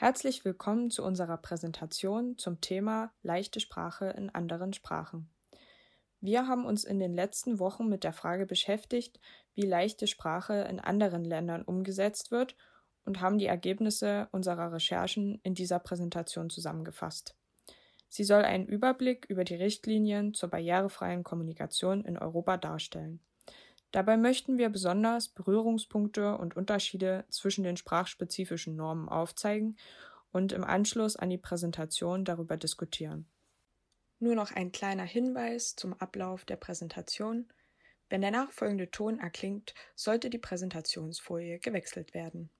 Herzlich willkommen zu unserer Präsentation zum Thema leichte Sprache in anderen Sprachen. Wir haben uns in den letzten Wochen mit der Frage beschäftigt, wie leichte Sprache in anderen Ländern umgesetzt wird und haben die Ergebnisse unserer Recherchen in dieser Präsentation zusammengefasst. Sie soll einen Überblick über die Richtlinien zur barrierefreien Kommunikation in Europa darstellen. Dabei möchten wir besonders Berührungspunkte und Unterschiede zwischen den sprachspezifischen Normen aufzeigen und im Anschluss an die Präsentation darüber diskutieren. Nur noch ein kleiner Hinweis zum Ablauf der Präsentation. Wenn der nachfolgende Ton erklingt, sollte die Präsentationsfolie gewechselt werden.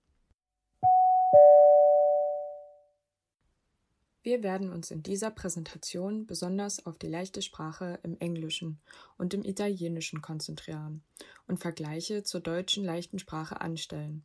Wir werden uns in dieser Präsentation besonders auf die leichte Sprache im Englischen und im Italienischen konzentrieren und Vergleiche zur deutschen leichten Sprache anstellen.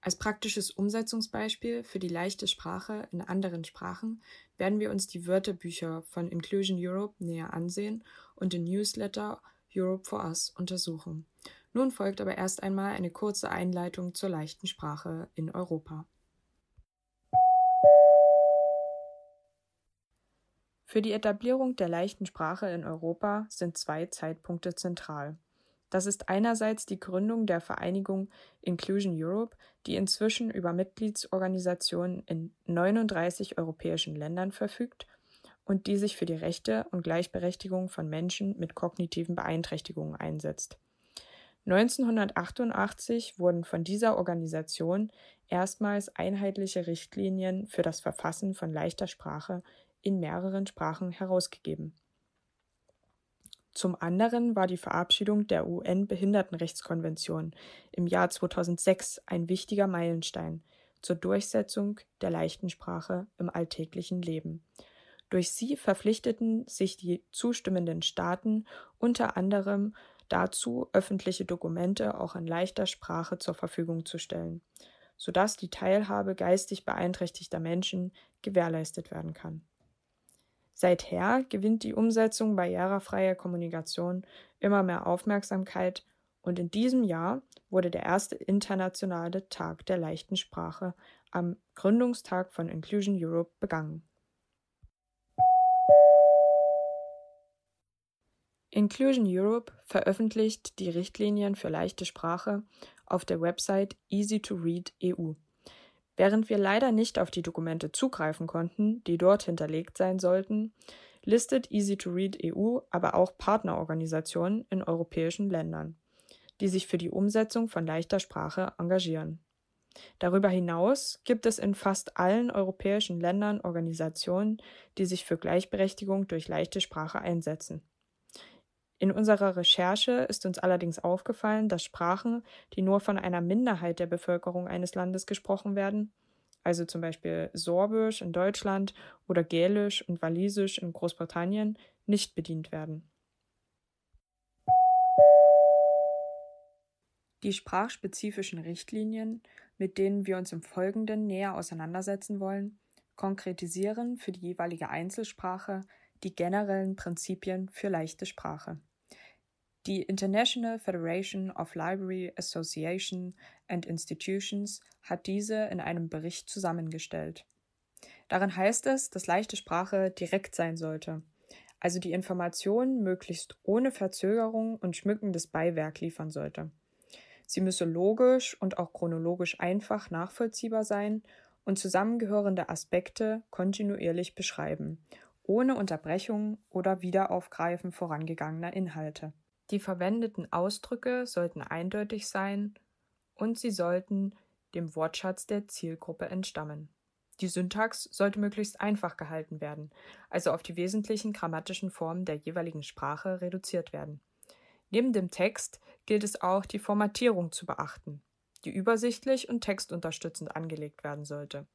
Als praktisches Umsetzungsbeispiel für die leichte Sprache in anderen Sprachen werden wir uns die Wörterbücher von Inclusion Europe näher ansehen und den Newsletter Europe for Us untersuchen. Nun folgt aber erst einmal eine kurze Einleitung zur leichten Sprache in Europa. Für die Etablierung der leichten Sprache in Europa sind zwei Zeitpunkte zentral. Das ist einerseits die Gründung der Vereinigung Inclusion Europe, die inzwischen über Mitgliedsorganisationen in 39 europäischen Ländern verfügt und die sich für die Rechte und Gleichberechtigung von Menschen mit kognitiven Beeinträchtigungen einsetzt. 1988 wurden von dieser Organisation erstmals einheitliche Richtlinien für das Verfassen von leichter Sprache in mehreren Sprachen herausgegeben. Zum anderen war die Verabschiedung der UN-Behindertenrechtskonvention im Jahr 2006 ein wichtiger Meilenstein zur Durchsetzung der leichten Sprache im alltäglichen Leben. Durch sie verpflichteten sich die zustimmenden Staaten unter anderem dazu, öffentliche Dokumente auch in leichter Sprache zur Verfügung zu stellen, sodass die Teilhabe geistig beeinträchtigter Menschen gewährleistet werden kann. Seither gewinnt die Umsetzung barrierefreier Kommunikation immer mehr Aufmerksamkeit und in diesem Jahr wurde der erste internationale Tag der leichten Sprache am Gründungstag von Inclusion Europe begangen. Inclusion Europe veröffentlicht die Richtlinien für leichte Sprache auf der Website Easy to Read EU. Während wir leider nicht auf die Dokumente zugreifen konnten, die dort hinterlegt sein sollten, listet Easy to Read EU aber auch Partnerorganisationen in europäischen Ländern, die sich für die Umsetzung von leichter Sprache engagieren. Darüber hinaus gibt es in fast allen europäischen Ländern Organisationen, die sich für Gleichberechtigung durch leichte Sprache einsetzen. In unserer Recherche ist uns allerdings aufgefallen, dass Sprachen, die nur von einer Minderheit der Bevölkerung eines Landes gesprochen werden, also zum Beispiel Sorbisch in Deutschland oder Gälisch und Walisisch in Großbritannien, nicht bedient werden. Die sprachspezifischen Richtlinien, mit denen wir uns im Folgenden näher auseinandersetzen wollen, konkretisieren für die jeweilige Einzelsprache die generellen Prinzipien für leichte Sprache. Die International Federation of Library Association and Institutions hat diese in einem Bericht zusammengestellt. Darin heißt es, dass leichte Sprache direkt sein sollte, also die Information möglichst ohne Verzögerung und schmückendes Beiwerk liefern sollte. Sie müsse logisch und auch chronologisch einfach nachvollziehbar sein und zusammengehörende Aspekte kontinuierlich beschreiben, ohne Unterbrechung oder Wiederaufgreifen vorangegangener Inhalte. Die verwendeten Ausdrücke sollten eindeutig sein und sie sollten dem Wortschatz der Zielgruppe entstammen. Die Syntax sollte möglichst einfach gehalten werden, also auf die wesentlichen grammatischen Formen der jeweiligen Sprache reduziert werden. Neben dem Text gilt es auch, die Formatierung zu beachten, die übersichtlich und textunterstützend angelegt werden sollte.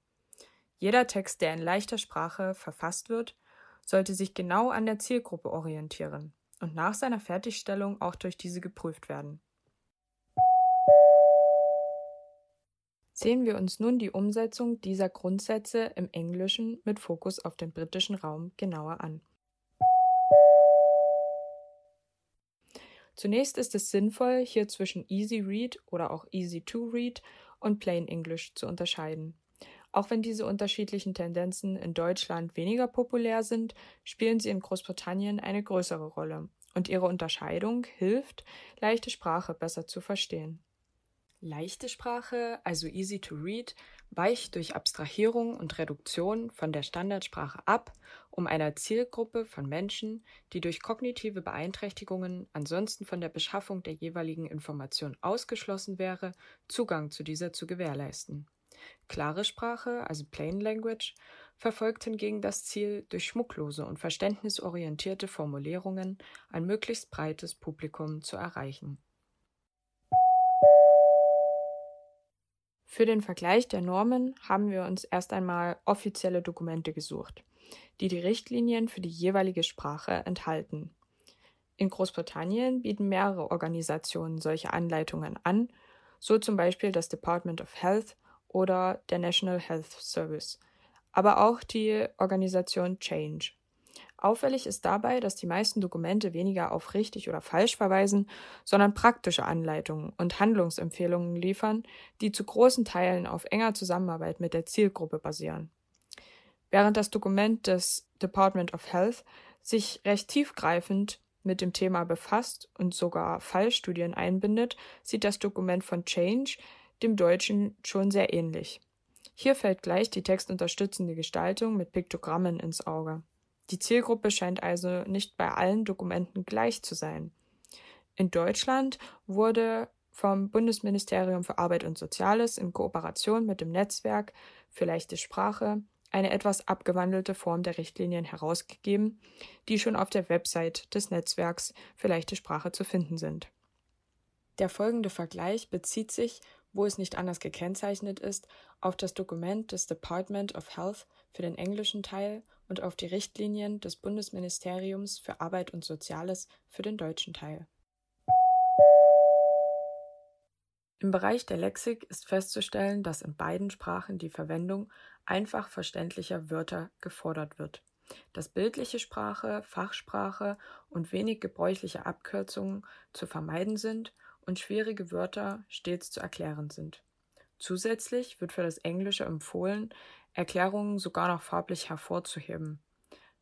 Jeder Text, der in leichter Sprache verfasst wird, sollte sich genau an der Zielgruppe orientieren und nach seiner Fertigstellung auch durch diese geprüft werden. Sehen wir uns nun die Umsetzung dieser Grundsätze im Englischen mit Fokus auf den britischen Raum genauer an. Zunächst ist es sinnvoll, hier zwischen Easy Read oder auch Easy to Read und Plain English zu unterscheiden. Auch wenn diese unterschiedlichen Tendenzen in Deutschland weniger populär sind, spielen sie in Großbritannien eine größere Rolle. Und ihre Unterscheidung hilft, leichte Sprache besser zu verstehen. Leichte Sprache, also easy to read, weicht durch Abstrahierung und Reduktion von der Standardsprache ab, um einer Zielgruppe von Menschen, die durch kognitive Beeinträchtigungen ansonsten von der Beschaffung der jeweiligen Information ausgeschlossen wäre, Zugang zu dieser zu gewährleisten. Klare Sprache, also Plain Language, verfolgt hingegen das Ziel, durch schmucklose und verständnisorientierte Formulierungen ein möglichst breites Publikum zu erreichen. Für den Vergleich der Normen haben wir uns erst einmal offizielle Dokumente gesucht, die die Richtlinien für die jeweilige Sprache enthalten. In Großbritannien bieten mehrere Organisationen solche Anleitungen an, so zum Beispiel das Department of Health oder der National Health Service, aber auch die Organisation Change. Auffällig ist dabei, dass die meisten Dokumente weniger auf richtig oder falsch verweisen, sondern praktische Anleitungen und Handlungsempfehlungen liefern, die zu großen Teilen auf enger Zusammenarbeit mit der Zielgruppe basieren. Während das Dokument des Department of Health sich recht tiefgreifend mit dem Thema befasst und sogar Fallstudien einbindet, sieht das Dokument von Change dem Deutschen schon sehr ähnlich. Hier fällt gleich die textunterstützende Gestaltung mit Piktogrammen ins Auge. Die Zielgruppe scheint also nicht bei allen Dokumenten gleich zu sein. In Deutschland wurde vom Bundesministerium für Arbeit und Soziales in Kooperation mit dem Netzwerk für leichte Sprache eine etwas abgewandelte Form der Richtlinien herausgegeben, die schon auf der Website des Netzwerks für leichte Sprache zu finden sind. Der folgende Vergleich bezieht sich, wo es nicht anders gekennzeichnet ist, auf das Dokument des Department of Health für den englischen Teil und auf die Richtlinien des Bundesministeriums für Arbeit und Soziales für den deutschen Teil. Im Bereich der Lexik ist festzustellen, dass in beiden Sprachen die Verwendung einfach verständlicher Wörter gefordert wird, dass bildliche Sprache, Fachsprache und wenig gebräuchliche Abkürzungen zu vermeiden sind und schwierige Wörter stets zu erklären sind. Zusätzlich wird für das Englische empfohlen, Erklärungen sogar noch farblich hervorzuheben.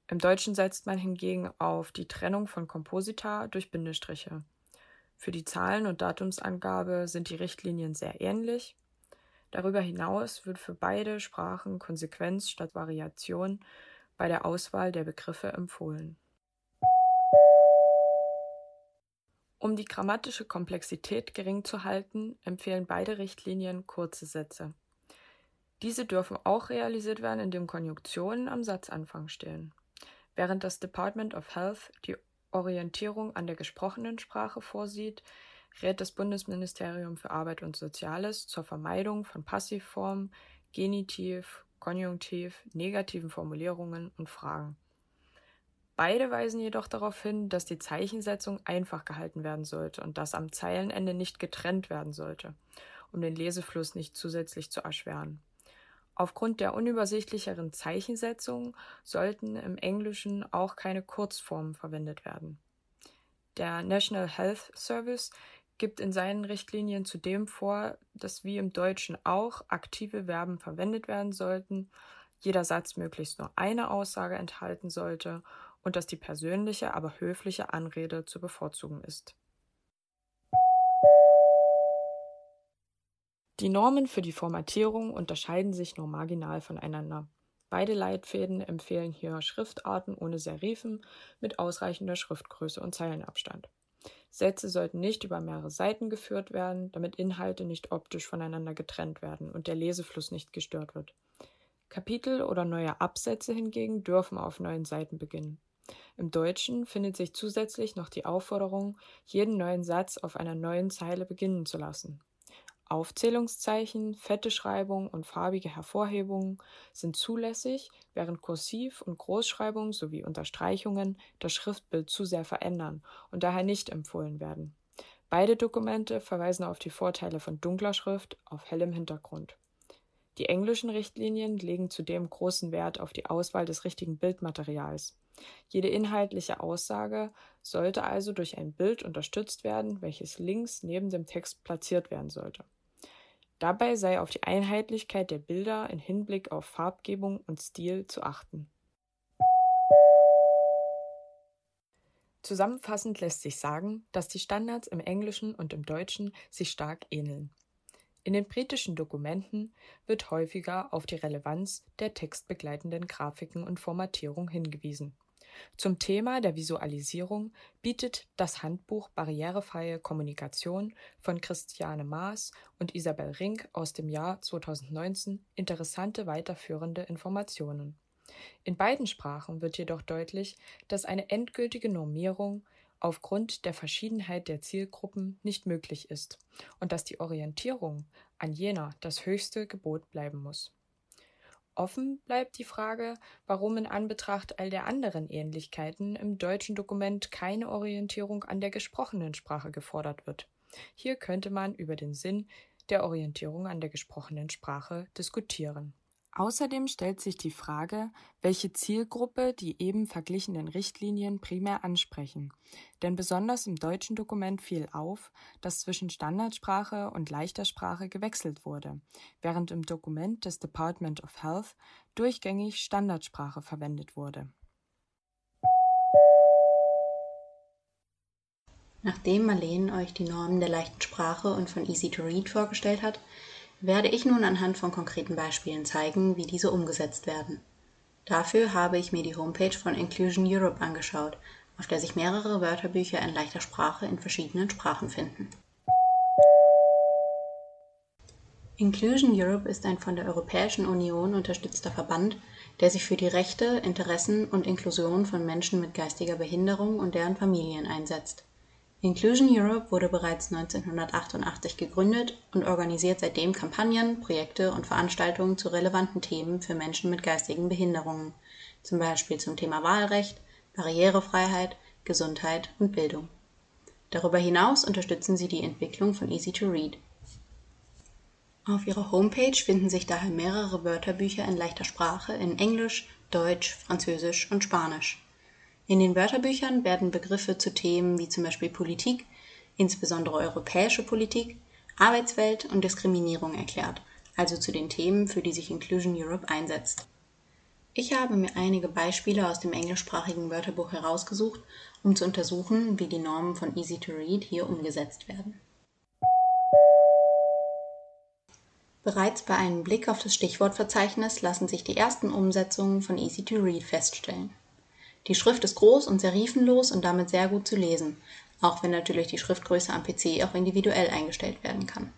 Im Deutschen setzt man hingegen auf die Trennung von Komposita durch Bindestriche. Für die Zahlen- und Datumsangabe sind die Richtlinien sehr ähnlich. Darüber hinaus wird für beide Sprachen Konsequenz statt Variation bei der Auswahl der Begriffe empfohlen. Um die grammatische Komplexität gering zu halten, empfehlen beide Richtlinien kurze Sätze. Diese dürfen auch realisiert werden, indem Konjunktionen am Satzanfang stehen. Während das Department of Health die Orientierung an der gesprochenen Sprache vorsieht, rät das Bundesministerium für Arbeit und Soziales zur Vermeidung von Passivformen, Genitiv, Konjunktiv, negativen Formulierungen und Fragen. Beide weisen jedoch darauf hin, dass die Zeichensetzung einfach gehalten werden sollte und dass am Zeilenende nicht getrennt werden sollte, um den Lesefluss nicht zusätzlich zu erschweren. Aufgrund der unübersichtlicheren Zeichensetzung sollten im Englischen auch keine Kurzformen verwendet werden. Der National Health Service gibt in seinen Richtlinien zudem vor, dass wie im Deutschen auch aktive Verben verwendet werden sollten, jeder Satz möglichst nur eine Aussage enthalten sollte und dass die persönliche, aber höfliche Anrede zu bevorzugen ist. Die Normen für die Formatierung unterscheiden sich nur marginal voneinander. Beide Leitfäden empfehlen hier Schriftarten ohne Serifen mit ausreichender Schriftgröße und Zeilenabstand. Sätze sollten nicht über mehrere Seiten geführt werden, damit Inhalte nicht optisch voneinander getrennt werden und der Lesefluss nicht gestört wird. Kapitel oder neue Absätze hingegen dürfen auf neuen Seiten beginnen. Im Deutschen findet sich zusätzlich noch die Aufforderung, jeden neuen Satz auf einer neuen Zeile beginnen zu lassen. Aufzählungszeichen, fette Schreibung und farbige Hervorhebungen sind zulässig, während Kursiv- und Großschreibung sowie Unterstreichungen das Schriftbild zu sehr verändern und daher nicht empfohlen werden. Beide Dokumente verweisen auf die Vorteile von dunkler Schrift auf hellem Hintergrund. Die englischen Richtlinien legen zudem großen Wert auf die Auswahl des richtigen Bildmaterials. Jede inhaltliche Aussage sollte also durch ein Bild unterstützt werden, welches links neben dem Text platziert werden sollte. Dabei sei auf die Einheitlichkeit der Bilder in Hinblick auf Farbgebung und Stil zu achten. Zusammenfassend lässt sich sagen, dass die Standards im Englischen und im Deutschen sich stark ähneln. In den britischen Dokumenten wird häufiger auf die Relevanz der textbegleitenden Grafiken und Formatierung hingewiesen. Zum Thema der Visualisierung bietet das Handbuch Barrierefreie Kommunikation von Christiane Maas und Isabel Rink aus dem Jahr 2019 interessante weiterführende Informationen. In beiden Sprachen wird jedoch deutlich, dass eine endgültige Normierung aufgrund der Verschiedenheit der Zielgruppen nicht möglich ist und dass die Orientierung an jener das höchste Gebot bleiben muss. Offen bleibt die Frage, warum in Anbetracht all der anderen Ähnlichkeiten im deutschen Dokument keine Orientierung an der gesprochenen Sprache gefordert wird. Hier könnte man über den Sinn der Orientierung an der gesprochenen Sprache diskutieren. Außerdem stellt sich die Frage, welche Zielgruppe die eben verglichenen Richtlinien primär ansprechen. Denn besonders im deutschen Dokument fiel auf, dass zwischen Standardsprache und leichter Sprache gewechselt wurde, während im Dokument des Department of Health durchgängig Standardsprache verwendet wurde. Nachdem Marlene euch die Normen der leichten Sprache und von Easy to Read vorgestellt hat, werde ich nun anhand von konkreten Beispielen zeigen, wie diese umgesetzt werden. Dafür habe ich mir die Homepage von Inclusion Europe angeschaut, auf der sich mehrere Wörterbücher in leichter Sprache in verschiedenen Sprachen finden. Inclusion Europe ist ein von der Europäischen Union unterstützter Verband, der sich für die Rechte, Interessen und Inklusion von Menschen mit geistiger Behinderung und deren Familien einsetzt. Inclusion Europe wurde bereits 1988 gegründet und organisiert seitdem Kampagnen, Projekte und Veranstaltungen zu relevanten Themen für Menschen mit geistigen Behinderungen, zum Beispiel zum Thema Wahlrecht, Barrierefreiheit, Gesundheit und Bildung. Darüber hinaus unterstützen sie die Entwicklung von Easy to Read. Auf ihrer Homepage finden sich daher mehrere Wörterbücher in leichter Sprache in Englisch, Deutsch, Französisch und Spanisch in den Wörterbüchern werden Begriffe zu Themen wie zum Beispiel Politik, insbesondere europäische Politik, Arbeitswelt und Diskriminierung erklärt, also zu den Themen, für die sich Inclusion Europe einsetzt. Ich habe mir einige Beispiele aus dem englischsprachigen Wörterbuch herausgesucht, um zu untersuchen, wie die Normen von Easy to Read hier umgesetzt werden. Bereits bei einem Blick auf das Stichwortverzeichnis lassen sich die ersten Umsetzungen von Easy to Read feststellen. Die Schrift ist groß und serifenlos und damit sehr gut zu lesen, auch wenn natürlich die Schriftgröße am PC auch individuell eingestellt werden kann.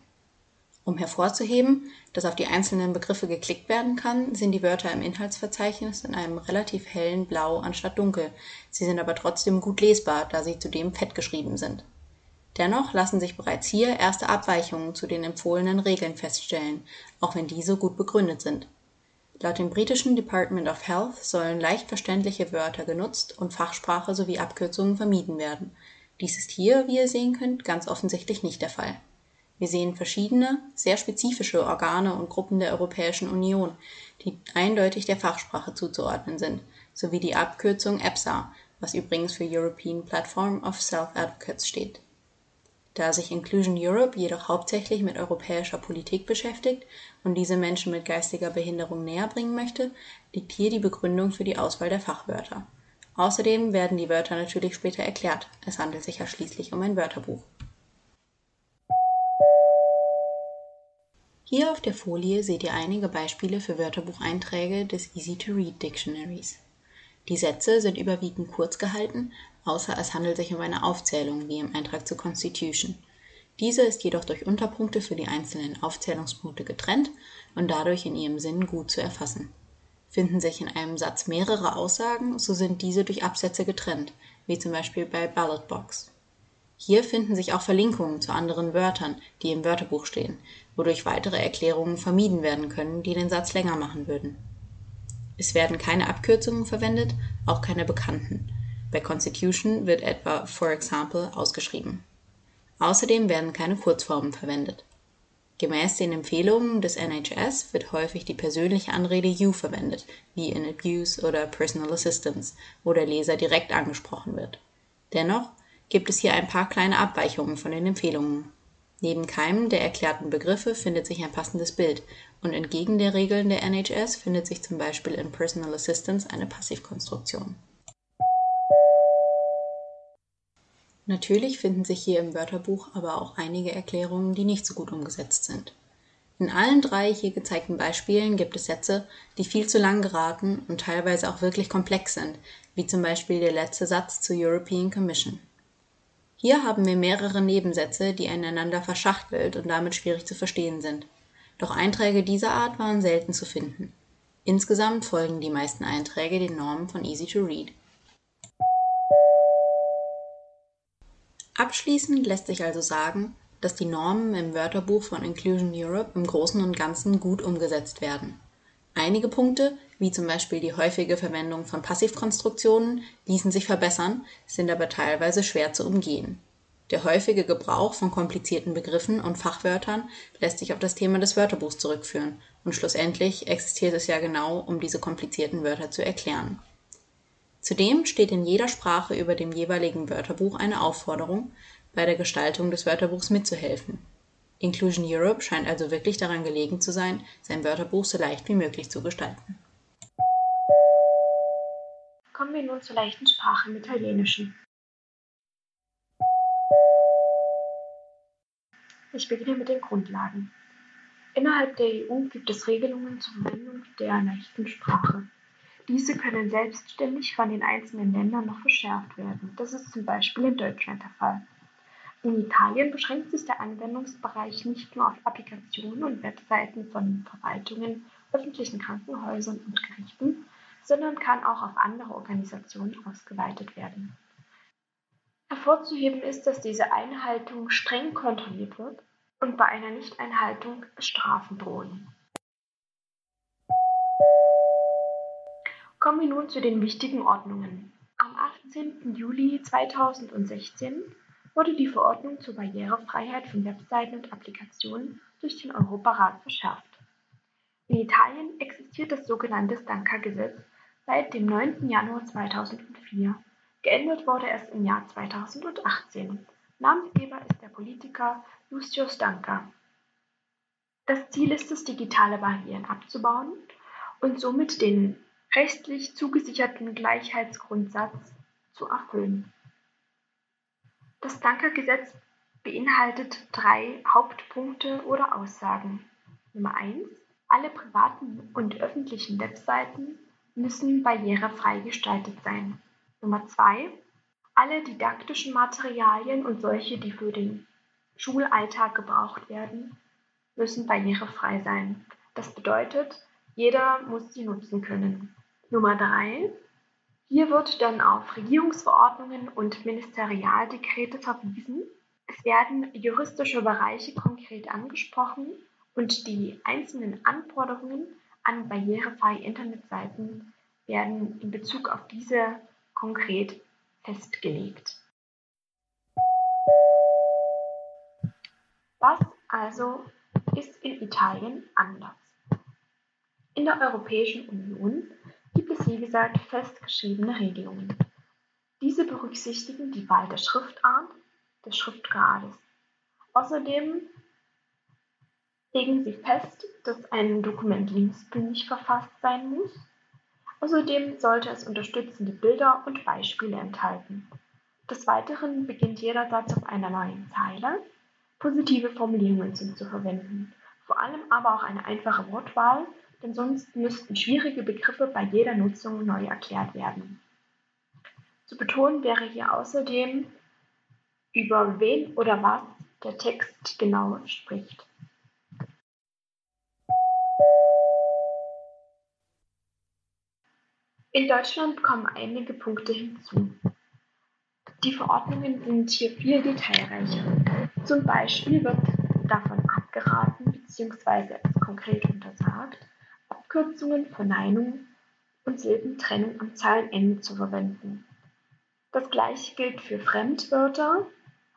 Um hervorzuheben, dass auf die einzelnen Begriffe geklickt werden kann, sind die Wörter im Inhaltsverzeichnis in einem relativ hellen Blau anstatt dunkel, sie sind aber trotzdem gut lesbar, da sie zudem fett geschrieben sind. Dennoch lassen sich bereits hier erste Abweichungen zu den empfohlenen Regeln feststellen, auch wenn diese gut begründet sind Laut dem britischen Department of Health sollen leicht verständliche Wörter genutzt und Fachsprache sowie Abkürzungen vermieden werden. Dies ist hier, wie ihr sehen könnt, ganz offensichtlich nicht der Fall. Wir sehen verschiedene, sehr spezifische Organe und Gruppen der Europäischen Union, die eindeutig der Fachsprache zuzuordnen sind, sowie die Abkürzung EPSA, was übrigens für European Platform of Self-Advocates steht da sich Inclusion Europe jedoch hauptsächlich mit europäischer Politik beschäftigt und diese Menschen mit geistiger Behinderung näherbringen möchte, liegt hier die Begründung für die Auswahl der Fachwörter. Außerdem werden die Wörter natürlich später erklärt, es handelt sich ja schließlich um ein Wörterbuch. Hier auf der Folie seht ihr einige Beispiele für Wörterbucheinträge des Easy-to-Read Dictionaries. Die Sätze sind überwiegend kurz gehalten, außer es handelt sich um eine Aufzählung wie im Eintrag zur Constitution. Diese ist jedoch durch Unterpunkte für die einzelnen Aufzählungspunkte getrennt und dadurch in ihrem Sinn gut zu erfassen. Finden sich in einem Satz mehrere Aussagen, so sind diese durch Absätze getrennt, wie zum Beispiel bei Ballot Box. Hier finden sich auch Verlinkungen zu anderen Wörtern, die im Wörterbuch stehen, wodurch weitere Erklärungen vermieden werden können, die den Satz länger machen würden. Es werden keine Abkürzungen verwendet, auch keine bekannten. Bei Constitution wird etwa for example ausgeschrieben. Außerdem werden keine Kurzformen verwendet. Gemäß den Empfehlungen des NHS wird häufig die persönliche Anrede you verwendet, wie in Abuse oder Personal Assistance, wo der Leser direkt angesprochen wird. Dennoch gibt es hier ein paar kleine Abweichungen von den Empfehlungen. Neben keinem der erklärten Begriffe findet sich ein passendes Bild und entgegen der Regeln der NHS findet sich zum Beispiel in Personal Assistance eine Passivkonstruktion. Natürlich finden sich hier im Wörterbuch aber auch einige Erklärungen, die nicht so gut umgesetzt sind. In allen drei hier gezeigten Beispielen gibt es Sätze, die viel zu lang geraten und teilweise auch wirklich komplex sind, wie zum Beispiel der letzte Satz zur European Commission. Hier haben wir mehrere Nebensätze, die ineinander verschachtelt und damit schwierig zu verstehen sind. Doch Einträge dieser Art waren selten zu finden. Insgesamt folgen die meisten Einträge den Normen von Easy to Read. Abschließend lässt sich also sagen, dass die Normen im Wörterbuch von Inclusion Europe im Großen und Ganzen gut umgesetzt werden. Einige Punkte, wie zum Beispiel die häufige Verwendung von Passivkonstruktionen, ließen sich verbessern, sind aber teilweise schwer zu umgehen. Der häufige Gebrauch von komplizierten Begriffen und Fachwörtern lässt sich auf das Thema des Wörterbuchs zurückführen, und schlussendlich existiert es ja genau, um diese komplizierten Wörter zu erklären. Zudem steht in jeder Sprache über dem jeweiligen Wörterbuch eine Aufforderung, bei der Gestaltung des Wörterbuchs mitzuhelfen. Inclusion Europe scheint also wirklich daran gelegen zu sein, sein Wörterbuch so leicht wie möglich zu gestalten. Kommen wir nun zur leichten Sprache im Italienischen. Ich beginne mit den Grundlagen. Innerhalb der EU gibt es Regelungen zur Verwendung der leichten Sprache. Diese können selbstständig von den einzelnen Ländern noch verschärft werden. Das ist zum Beispiel in Deutschland der Fall. In Italien beschränkt sich der Anwendungsbereich nicht nur auf Applikationen und Webseiten von Verwaltungen, öffentlichen Krankenhäusern und Gerichten, sondern kann auch auf andere Organisationen ausgeweitet werden. Hervorzuheben ist, dass diese Einhaltung streng kontrolliert wird und bei einer Nichteinhaltung Strafen drohen. Kommen wir nun zu den wichtigen Ordnungen. Am 18. Juli 2016 wurde die Verordnung zur Barrierefreiheit von Webseiten und Applikationen durch den Europarat verschärft. In Italien existiert das sogenannte Stanca-Gesetz seit dem 9. Januar 2004. Geändert wurde es im Jahr 2018. Namensgeber ist der Politiker Lucio Stanca. Das Ziel ist es, digitale Barrieren abzubauen und somit den rechtlich zugesicherten Gleichheitsgrundsatz zu erfüllen. Das Danker-Gesetz beinhaltet drei Hauptpunkte oder Aussagen. Nummer eins: Alle privaten und öffentlichen Webseiten müssen barrierefrei gestaltet sein. Nummer zwei: Alle didaktischen Materialien und solche, die für den Schulalltag gebraucht werden, müssen barrierefrei sein. Das bedeutet, jeder muss sie nutzen können. Nummer drei: hier wird dann auf Regierungsverordnungen und Ministerialdekrete verwiesen. Es werden juristische Bereiche konkret angesprochen und die einzelnen Anforderungen an barrierefreie Internetseiten werden in Bezug auf diese konkret festgelegt. Was also ist in Italien anders? In der Europäischen Union es wie gesagt festgeschriebene Regelungen. Diese berücksichtigen die Wahl der Schriftart, des Schriftgrades. Außerdem legen sie fest, dass ein Dokument linksbündig verfasst sein muss. Außerdem sollte es unterstützende Bilder und Beispiele enthalten. Des Weiteren beginnt jeder Satz auf einer neuen Zeile. Positive Formulierungen sind zu verwenden, vor allem aber auch eine einfache Wortwahl denn sonst müssten schwierige Begriffe bei jeder Nutzung neu erklärt werden. Zu betonen wäre hier außerdem, über wen oder was der Text genau spricht. In Deutschland kommen einige Punkte hinzu. Die Verordnungen sind hier viel detailreicher. Zum Beispiel wird davon abgeraten bzw. es konkret untersagt, Abkürzungen, Verneinungen und Silbentrennung am Zeilenende zu verwenden. Das gleiche gilt für Fremdwörter,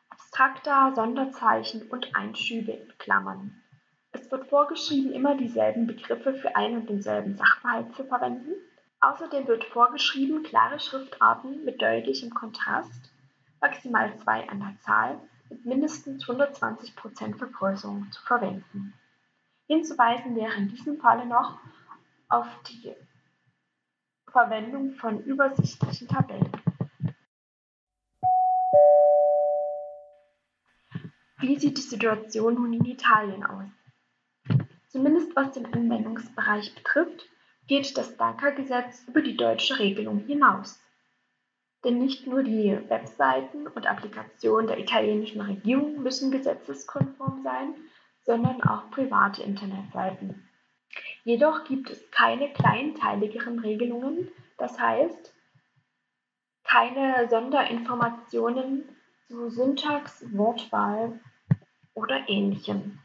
Abstrakta, Sonderzeichen und Einschübe in Klammern. Es wird vorgeschrieben, immer dieselben Begriffe für einen und denselben Sachverhalt zu verwenden. Außerdem wird vorgeschrieben, klare Schriftarten mit deutlichem Kontrast, maximal zwei an der Zahl, mit mindestens 120% Vergrößerung zu verwenden. Hinzuweisen wäre in diesem Falle noch auf die Verwendung von übersichtlichen Tabellen. Wie sieht die Situation nun in Italien aus? Zumindest was den Anwendungsbereich betrifft, geht das DACA-Gesetz über die deutsche Regelung hinaus. Denn nicht nur die Webseiten und Applikationen der italienischen Regierung müssen gesetzeskonform sein, sondern auch private Internetseiten. Jedoch gibt es keine kleinteiligeren Regelungen, das heißt keine Sonderinformationen zu Syntax, Wortwahl oder ähnlichem.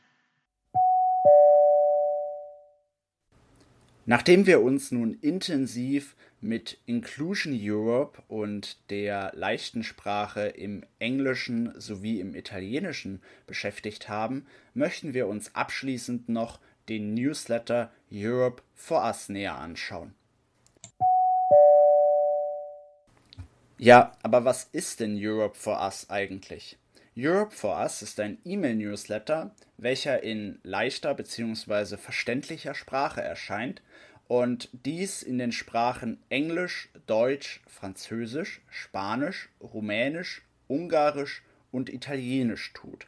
Nachdem wir uns nun intensiv mit Inclusion Europe und der leichten Sprache im Englischen sowie im Italienischen beschäftigt haben, möchten wir uns abschließend noch den Newsletter Europe for Us näher anschauen. Ja, aber was ist denn Europe for Us eigentlich? Europe for Us ist ein E-Mail-Newsletter, welcher in leichter bzw. verständlicher Sprache erscheint und dies in den Sprachen Englisch, Deutsch, Französisch, Spanisch, Rumänisch, Ungarisch und Italienisch tut.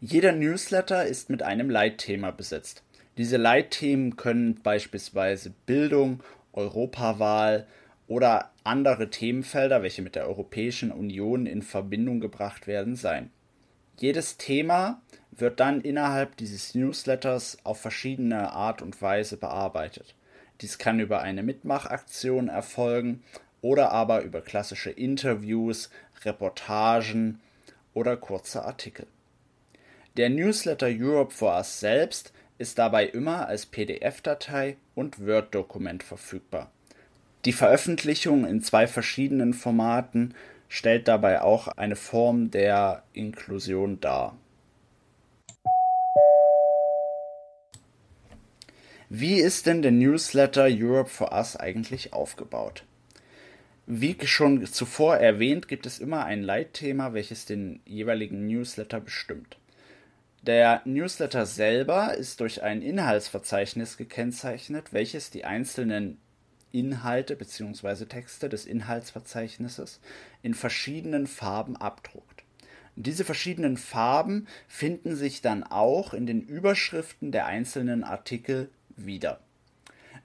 Jeder Newsletter ist mit einem Leitthema besetzt. Diese Leitthemen können beispielsweise Bildung, Europawahl oder andere Themenfelder, welche mit der Europäischen Union in Verbindung gebracht werden, sein. Jedes Thema wird dann innerhalb dieses Newsletters auf verschiedene Art und Weise bearbeitet. Dies kann über eine Mitmachaktion erfolgen oder aber über klassische Interviews, Reportagen oder kurze Artikel. Der Newsletter Europe for Us selbst ist dabei immer als PDF-Datei und Word-Dokument verfügbar. Die Veröffentlichung in zwei verschiedenen Formaten stellt dabei auch eine Form der Inklusion dar. Wie ist denn der Newsletter Europe for Us eigentlich aufgebaut? Wie schon zuvor erwähnt, gibt es immer ein Leitthema, welches den jeweiligen Newsletter bestimmt. Der Newsletter selber ist durch ein Inhaltsverzeichnis gekennzeichnet, welches die einzelnen Inhalte bzw. Texte des Inhaltsverzeichnisses in verschiedenen Farben abdruckt. Diese verschiedenen Farben finden sich dann auch in den Überschriften der einzelnen Artikel wieder.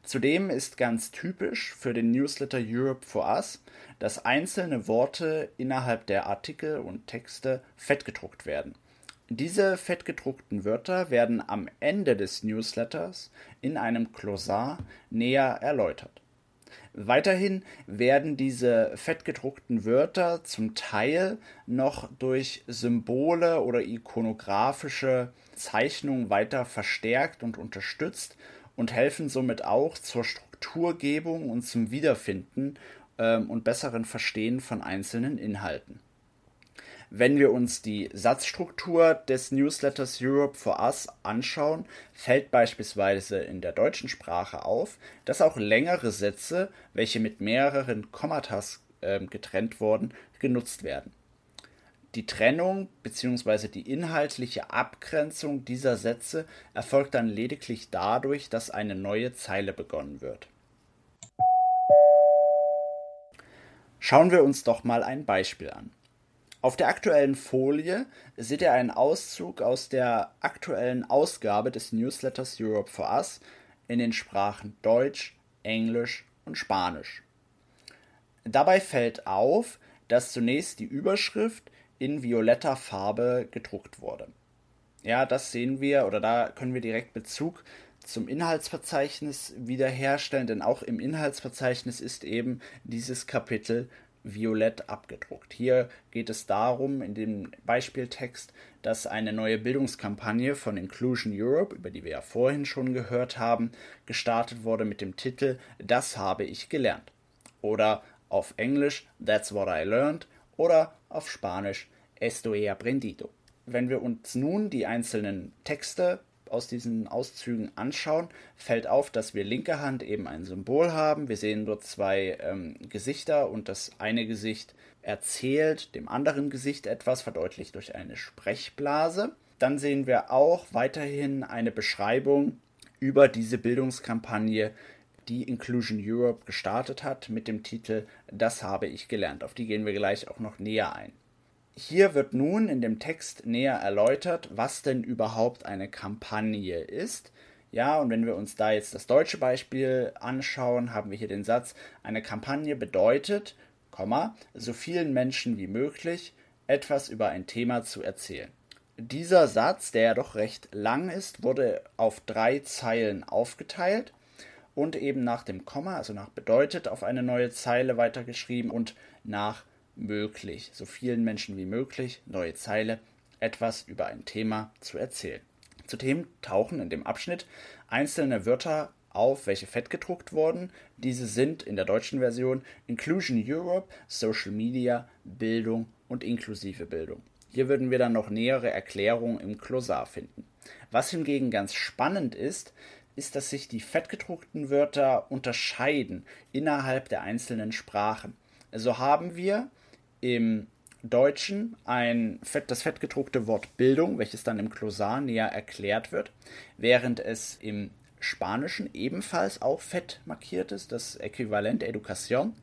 Zudem ist ganz typisch für den Newsletter Europe for Us, dass einzelne Worte innerhalb der Artikel und Texte fettgedruckt werden. Diese fettgedruckten Wörter werden am Ende des Newsletters in einem Glossar näher erläutert. Weiterhin werden diese fettgedruckten Wörter zum Teil noch durch Symbole oder ikonografische Zeichnungen weiter verstärkt und unterstützt und helfen somit auch zur Strukturgebung und zum Wiederfinden ähm, und besseren Verstehen von einzelnen Inhalten. Wenn wir uns die Satzstruktur des Newsletters Europe for Us anschauen, fällt beispielsweise in der deutschen Sprache auf, dass auch längere Sätze, welche mit mehreren Kommatas äh, getrennt wurden, genutzt werden. Die Trennung bzw. die inhaltliche Abgrenzung dieser Sätze erfolgt dann lediglich dadurch, dass eine neue Zeile begonnen wird. Schauen wir uns doch mal ein Beispiel an. Auf der aktuellen Folie seht ihr einen Auszug aus der aktuellen Ausgabe des Newsletters Europe for Us in den Sprachen Deutsch, Englisch und Spanisch. Dabei fällt auf, dass zunächst die Überschrift in violetter Farbe gedruckt wurde. Ja, das sehen wir oder da können wir direkt Bezug zum Inhaltsverzeichnis wiederherstellen, denn auch im Inhaltsverzeichnis ist eben dieses Kapitel violett abgedruckt. Hier geht es darum, in dem Beispieltext, dass eine neue Bildungskampagne von Inclusion Europe, über die wir ja vorhin schon gehört haben, gestartet wurde mit dem Titel Das habe ich gelernt. Oder auf Englisch That's what I learned oder auf Spanisch Esto he aprendido. Wenn wir uns nun die einzelnen Texte aus diesen Auszügen anschauen, fällt auf, dass wir linke Hand eben ein Symbol haben. Wir sehen dort zwei ähm, Gesichter und das eine Gesicht erzählt dem anderen Gesicht etwas, verdeutlicht durch eine Sprechblase. Dann sehen wir auch weiterhin eine Beschreibung über diese Bildungskampagne, die Inclusion Europe gestartet hat mit dem Titel Das habe ich gelernt. Auf die gehen wir gleich auch noch näher ein. Hier wird nun in dem Text näher erläutert, was denn überhaupt eine Kampagne ist. Ja, und wenn wir uns da jetzt das deutsche Beispiel anschauen, haben wir hier den Satz, eine Kampagne bedeutet, so vielen Menschen wie möglich etwas über ein Thema zu erzählen. Dieser Satz, der ja doch recht lang ist, wurde auf drei Zeilen aufgeteilt und eben nach dem Komma, also nach bedeutet, auf eine neue Zeile weitergeschrieben und nach möglich, so vielen Menschen wie möglich, neue Zeile, etwas über ein Thema zu erzählen. Zudem tauchen in dem Abschnitt einzelne Wörter auf, welche fettgedruckt wurden. Diese sind in der deutschen Version Inclusion Europe, Social Media, Bildung und inklusive Bildung. Hier würden wir dann noch nähere Erklärungen im Klosar finden. Was hingegen ganz spannend ist, ist, dass sich die fettgedruckten Wörter unterscheiden innerhalb der einzelnen Sprachen. So haben wir im Deutschen ein fett, das fettgedruckte Wort Bildung, welches dann im Klosar näher erklärt wird, während es im Spanischen ebenfalls auch fett markiert ist, das Äquivalent Educación.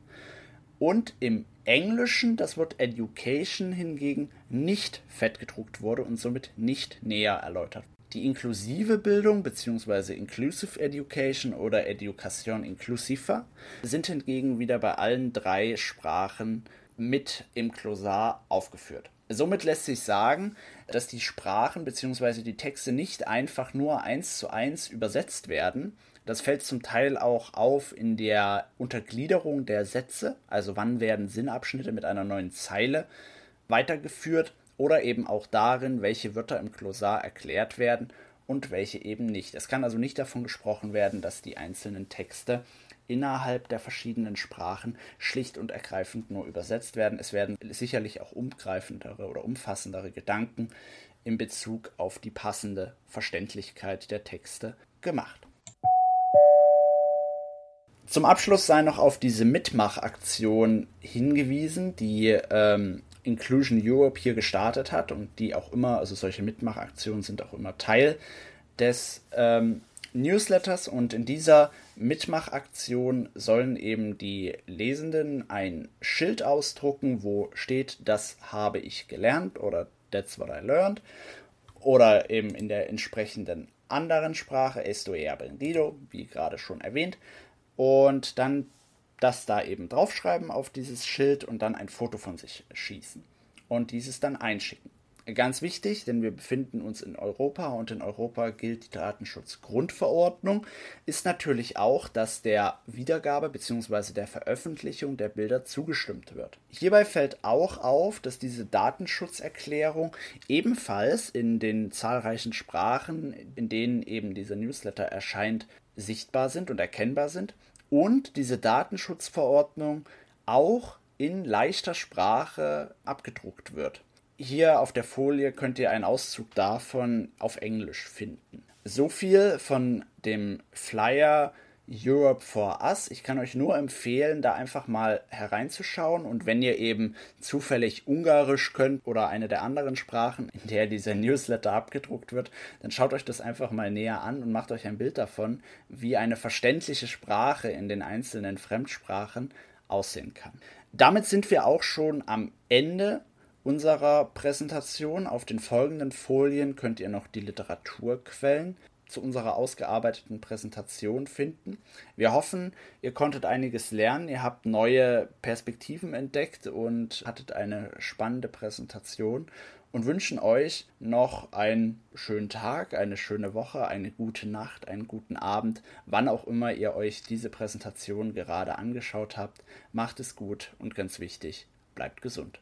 Und im Englischen das Wort Education hingegen nicht fett gedruckt wurde und somit nicht näher erläutert die inklusive Bildung bzw. Inclusive Education oder Education Inclusiva sind hingegen wieder bei allen drei Sprachen mit im Klosar aufgeführt. Somit lässt sich sagen, dass die Sprachen bzw. die Texte nicht einfach nur eins zu eins übersetzt werden. Das fällt zum Teil auch auf in der Untergliederung der Sätze, also wann werden Sinnabschnitte mit einer neuen Zeile weitergeführt oder eben auch darin, welche Wörter im Klosar erklärt werden und welche eben nicht. Es kann also nicht davon gesprochen werden, dass die einzelnen Texte innerhalb der verschiedenen Sprachen schlicht und ergreifend nur übersetzt werden. Es werden sicherlich auch umgreifendere oder umfassendere Gedanken in Bezug auf die passende Verständlichkeit der Texte gemacht. Zum Abschluss sei noch auf diese Mitmachaktion hingewiesen, die ähm, Inclusion Europe hier gestartet hat und die auch immer, also solche Mitmachaktionen sind auch immer Teil des ähm, Newsletters und in dieser Mitmachaktion sollen eben die Lesenden ein Schild ausdrucken, wo steht, das habe ich gelernt oder that's what I learned oder eben in der entsprechenden anderen Sprache, esto he aprendido, wie gerade schon erwähnt, und dann das da eben draufschreiben auf dieses Schild und dann ein Foto von sich schießen und dieses dann einschicken. Ganz wichtig, denn wir befinden uns in Europa und in Europa gilt die Datenschutzgrundverordnung, ist natürlich auch, dass der Wiedergabe bzw. der Veröffentlichung der Bilder zugestimmt wird. Hierbei fällt auch auf, dass diese Datenschutzerklärung ebenfalls in den zahlreichen Sprachen, in denen eben dieser Newsletter erscheint, sichtbar sind und erkennbar sind und diese Datenschutzverordnung auch in leichter Sprache abgedruckt wird. Hier auf der Folie könnt ihr einen Auszug davon auf Englisch finden. So viel von dem Flyer Europe for Us. Ich kann euch nur empfehlen, da einfach mal hereinzuschauen und wenn ihr eben zufällig Ungarisch könnt oder eine der anderen Sprachen, in der dieser Newsletter abgedruckt wird, dann schaut euch das einfach mal näher an und macht euch ein Bild davon, wie eine verständliche Sprache in den einzelnen Fremdsprachen aussehen kann. Damit sind wir auch schon am Ende unserer Präsentation. Auf den folgenden Folien könnt ihr noch die Literaturquellen zu unserer ausgearbeiteten Präsentation finden. Wir hoffen, ihr konntet einiges lernen, ihr habt neue Perspektiven entdeckt und hattet eine spannende Präsentation und wünschen euch noch einen schönen Tag, eine schöne Woche, eine gute Nacht, einen guten Abend, wann auch immer ihr euch diese Präsentation gerade angeschaut habt. Macht es gut und ganz wichtig, bleibt gesund.